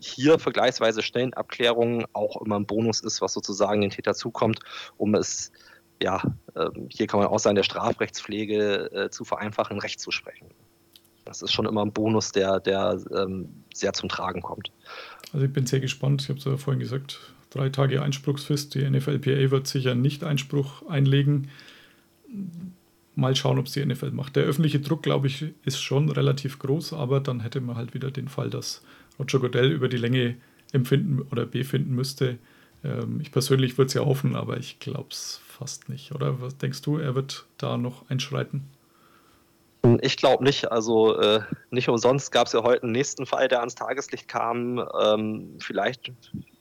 hier vergleichsweise schnellen Abklärungen auch immer ein Bonus ist, was sozusagen den Täter zukommt, um es, ja, ähm, hier kann man auch sagen, der Strafrechtspflege äh, zu vereinfachen, Recht zu sprechen. Das ist schon immer ein Bonus, der, der ähm, sehr zum Tragen kommt. Also ich bin sehr gespannt. Ich habe es ja vorhin gesagt, drei Tage Einspruchsfrist. Die NFLPA wird sicher nicht Einspruch einlegen. Mal schauen, ob es die NFL macht. Der öffentliche Druck, glaube ich, ist schon relativ groß, aber dann hätte man halt wieder den Fall, dass Roger Goodell über die Länge empfinden oder befinden müsste. Ähm, ich persönlich würde es ja hoffen, aber ich glaube es fast nicht. Oder was denkst du, er wird da noch einschreiten? Ich glaube nicht. Also äh, nicht umsonst gab es ja heute einen nächsten Fall, der ans Tageslicht kam. Ähm, vielleicht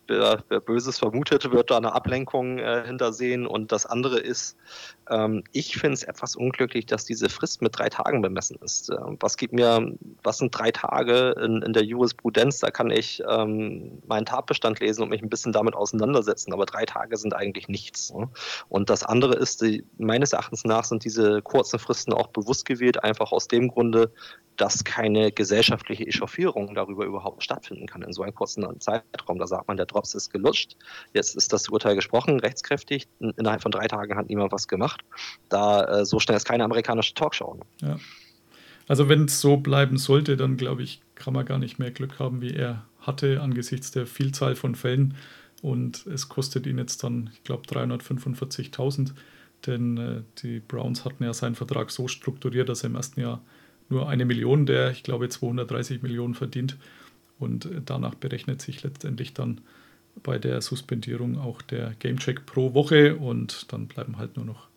wer, wer, Böses vermutet, wird da eine Ablenkung äh, hintersehen. Und das andere ist, ähm, ich finde es etwas unglücklich, dass diese Frist mit drei Tagen bemessen ist. Ähm, was gibt mir, was sind drei Tage in, in der Jurisprudenz? Da kann ich ähm, meinen Tatbestand lesen und mich ein bisschen damit auseinandersetzen. Aber drei Tage sind eigentlich nichts. Ne? Und das andere ist, die, meines Erachtens nach sind diese kurzen Fristen auch bewusst gewählt, einfach aus dem Grunde, dass keine gesellschaftliche Echauffierung darüber überhaupt stattfinden kann in so einem kurzen Zeitraum. Da sagt man, der Drops ist gelutscht, jetzt ist das Urteil gesprochen, rechtskräftig, innerhalb von drei Tagen hat niemand was gemacht. Da äh, so schnell ist keine amerikanische Talkshow. Ja. Also wenn es so bleiben sollte, dann glaube ich, kann man gar nicht mehr Glück haben, wie er hatte angesichts der Vielzahl von Fällen. Und es kostet ihn jetzt dann, ich glaube, 345.000, denn äh, die Browns hatten ja seinen Vertrag so strukturiert, dass er im ersten Jahr nur eine Million, der ich glaube 230 Millionen verdient. Und äh, danach berechnet sich letztendlich dann bei der Suspendierung auch der Gamecheck pro Woche und dann bleiben halt nur noch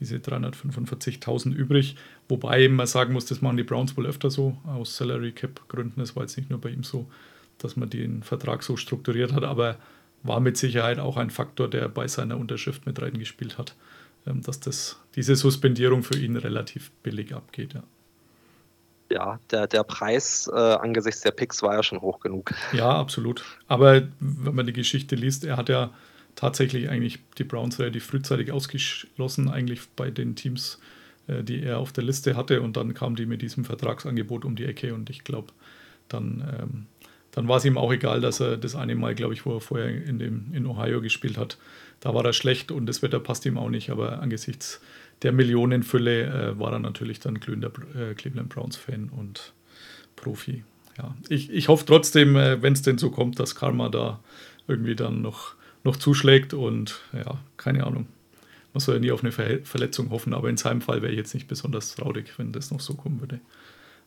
diese 345.000 übrig. Wobei man sagen muss, das machen die Browns wohl öfter so, aus Salary Cap Gründen. Es war jetzt nicht nur bei ihm so, dass man den Vertrag so strukturiert hat, aber war mit Sicherheit auch ein Faktor, der bei seiner Unterschrift mit reingespielt hat, ähm, dass das, diese Suspendierung für ihn relativ billig abgeht. Ja ja, der, der Preis äh, angesichts der Picks war ja schon hoch genug. Ja, absolut. Aber wenn man die Geschichte liest, er hat ja tatsächlich eigentlich die Browns relativ frühzeitig ausgeschlossen, eigentlich bei den Teams, äh, die er auf der Liste hatte und dann kam die mit diesem Vertragsangebot um die Ecke und ich glaube, dann, ähm, dann war es ihm auch egal, dass er das eine Mal, glaube ich, wo er vorher in, dem, in Ohio gespielt hat, da war er schlecht und das Wetter passt ihm auch nicht, aber angesichts der Millionenfülle äh, war er natürlich dann glühender äh, Cleveland Browns-Fan und Profi. Ja, ich, ich hoffe trotzdem, äh, wenn es denn so kommt, dass Karma da irgendwie dann noch, noch zuschlägt und ja, keine Ahnung. Man soll ja nie auf eine Ver Verletzung hoffen, aber in seinem Fall wäre ich jetzt nicht besonders traurig, wenn das noch so kommen würde.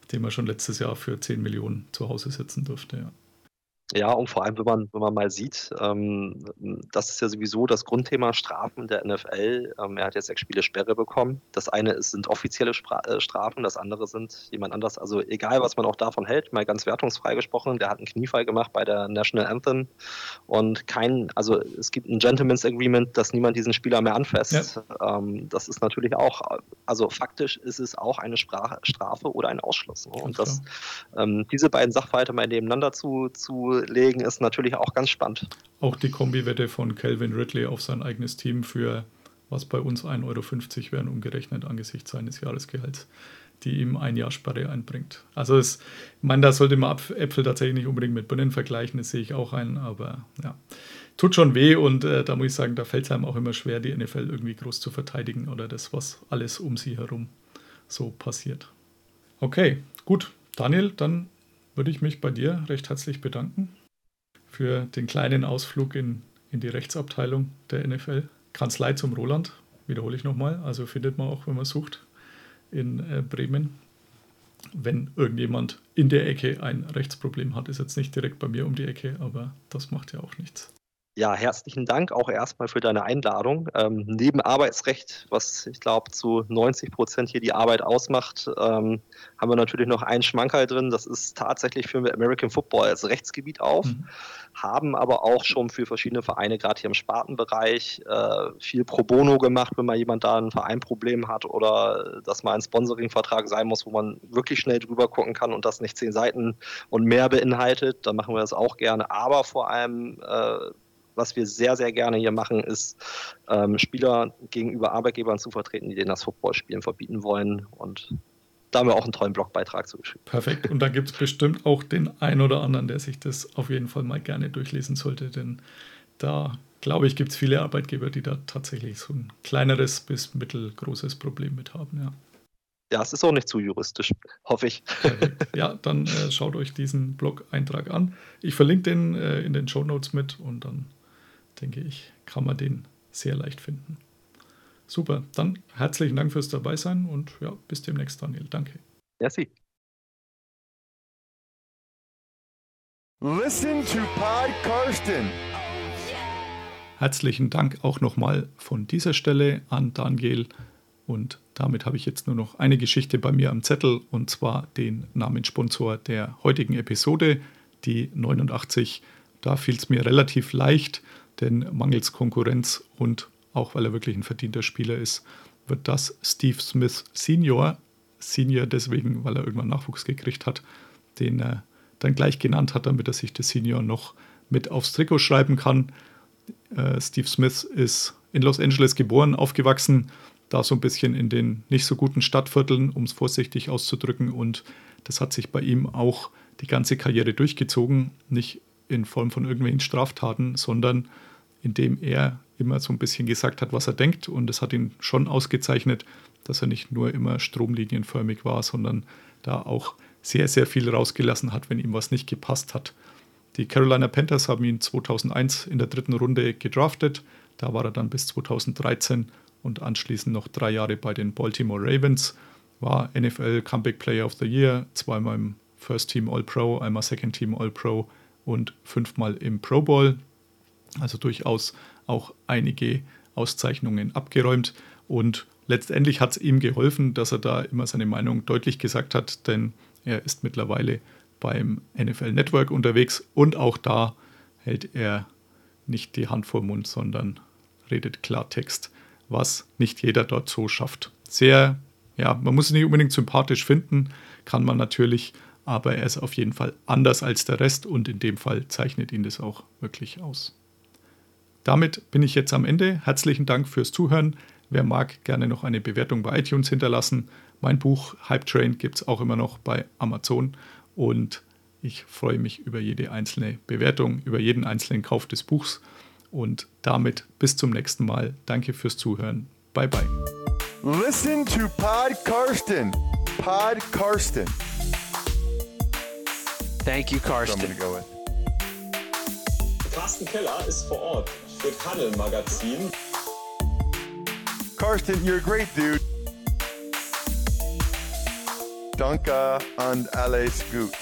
Nachdem er schon letztes Jahr für 10 Millionen zu Hause sitzen durfte. Ja. Ja, und vor allem, wenn man, wenn man mal sieht, ähm, das ist ja sowieso das Grundthema Strafen der NFL. Ähm, er hat jetzt sechs Spiele Sperre bekommen. Das eine ist, sind offizielle Spra äh, Strafen, das andere sind jemand anders. Also egal, was man auch davon hält, mal ganz wertungsfrei gesprochen, der hat einen Kniefall gemacht bei der National Anthem und kein, also es gibt ein Gentleman's Agreement, dass niemand diesen Spieler mehr anfasst. Ja. Ähm, das ist natürlich auch, also faktisch ist es auch eine Spra Strafe oder ein Ausschluss. Ne? Und das, ähm, diese beiden Sachverhalte mal nebeneinander zu, zu legen, ist natürlich auch ganz spannend. Auch die Kombi-Wette von Calvin Ridley auf sein eigenes Team für was bei uns 1,50 Euro wären, umgerechnet angesichts seines Jahresgehalts, die ihm ein Jahr Sperre einbringt. Also es, ich meine, da sollte man Äpfel tatsächlich nicht unbedingt mit Birnen vergleichen, das sehe ich auch ein, aber ja, tut schon weh und äh, da muss ich sagen, da fällt es einem auch immer schwer, die NFL irgendwie groß zu verteidigen oder das, was alles um sie herum so passiert. Okay, gut. Daniel, dann würde ich mich bei dir recht herzlich bedanken für den kleinen Ausflug in, in die Rechtsabteilung der NFL. Kanzlei zum Roland, wiederhole ich nochmal, also findet man auch, wenn man sucht, in äh, Bremen. Wenn irgendjemand in der Ecke ein Rechtsproblem hat, ist jetzt nicht direkt bei mir um die Ecke, aber das macht ja auch nichts. Ja, herzlichen Dank auch erstmal für deine Einladung. Ähm, neben Arbeitsrecht, was ich glaube zu 90 Prozent hier die Arbeit ausmacht, ähm, haben wir natürlich noch einen Schmankerl drin. Das ist tatsächlich für American Football als Rechtsgebiet auf, mhm. haben aber auch schon für verschiedene Vereine, gerade hier im Spartenbereich, äh, viel Pro Bono gemacht, wenn mal jemand da ein Vereinproblem hat oder dass mal ein Sponsoringvertrag sein muss, wo man wirklich schnell drüber gucken kann und das nicht zehn Seiten und mehr beinhaltet. Dann machen wir das auch gerne. Aber vor allem äh, was wir sehr, sehr gerne hier machen, ist, ähm, Spieler gegenüber Arbeitgebern zu vertreten, die denen das Footballspielen verbieten wollen. Und da haben wir auch einen tollen Blogbeitrag zugeschrieben. Perfekt. Und da gibt es bestimmt auch den einen oder anderen, der sich das auf jeden Fall mal gerne durchlesen sollte, denn da glaube ich, gibt es viele Arbeitgeber, die da tatsächlich so ein kleineres bis mittelgroßes Problem mit haben. Ja. Ja, es ist auch nicht zu juristisch, hoffe ich. Ja, dann äh, schaut euch diesen Blog-Eintrag an. Ich verlinke den äh, in den Show Notes mit und dann denke ich, kann man den sehr leicht finden. Super, dann herzlichen Dank fürs Dabeisein und ja, bis demnächst, Daniel. Danke. Merci. Listen to Pod Karsten. Herzlichen Dank auch nochmal von dieser Stelle an Daniel. Und damit habe ich jetzt nur noch eine Geschichte bei mir am Zettel und zwar den Namenssponsor der heutigen Episode, die 89. Da fiel es mir relativ leicht, denn mangels Konkurrenz und auch weil er wirklich ein verdienter Spieler ist, wird das Steve Smith Senior, Senior deswegen, weil er irgendwann Nachwuchs gekriegt hat, den er dann gleich genannt hat, damit er sich das Senior noch mit aufs Trikot schreiben kann. Äh, Steve Smith ist in Los Angeles geboren, aufgewachsen, da so ein bisschen in den nicht so guten Stadtvierteln, um es vorsichtig auszudrücken. Und das hat sich bei ihm auch die ganze Karriere durchgezogen. Nicht in Form von irgendwelchen Straftaten, sondern indem er immer so ein bisschen gesagt hat, was er denkt. Und es hat ihn schon ausgezeichnet, dass er nicht nur immer stromlinienförmig war, sondern da auch sehr, sehr viel rausgelassen hat, wenn ihm was nicht gepasst hat. Die Carolina Panthers haben ihn 2001 in der dritten Runde gedraftet. Da war er dann bis 2013 und anschließend noch drei Jahre bei den Baltimore Ravens. War NFL Comeback Player of the Year, zweimal im First Team All-Pro, einmal Second Team All-Pro und fünfmal im Pro Bowl also durchaus auch einige Auszeichnungen abgeräumt. Und letztendlich hat es ihm geholfen, dass er da immer seine Meinung deutlich gesagt hat, denn er ist mittlerweile beim NFL Network unterwegs und auch da hält er nicht die Hand vor Mund, sondern redet Klartext, was nicht jeder dort so schafft. Sehr, ja, man muss es nicht unbedingt sympathisch finden, kann man natürlich, aber er ist auf jeden Fall anders als der Rest und in dem Fall zeichnet ihn das auch wirklich aus. Damit bin ich jetzt am Ende. Herzlichen Dank fürs Zuhören. Wer mag, gerne noch eine Bewertung bei iTunes hinterlassen. Mein Buch Hype Train gibt es auch immer noch bei Amazon und ich freue mich über jede einzelne Bewertung, über jeden einzelnen Kauf des Buchs und damit bis zum nächsten Mal. Danke fürs Zuhören. Bye bye. Listen to Pod Karsten. Pod Karsten. Thank you, So I'm gonna go with. Carsten Keller ist vor Ort für Paddel Magazin. Karsten, you're a great dude. Danke and alles gut.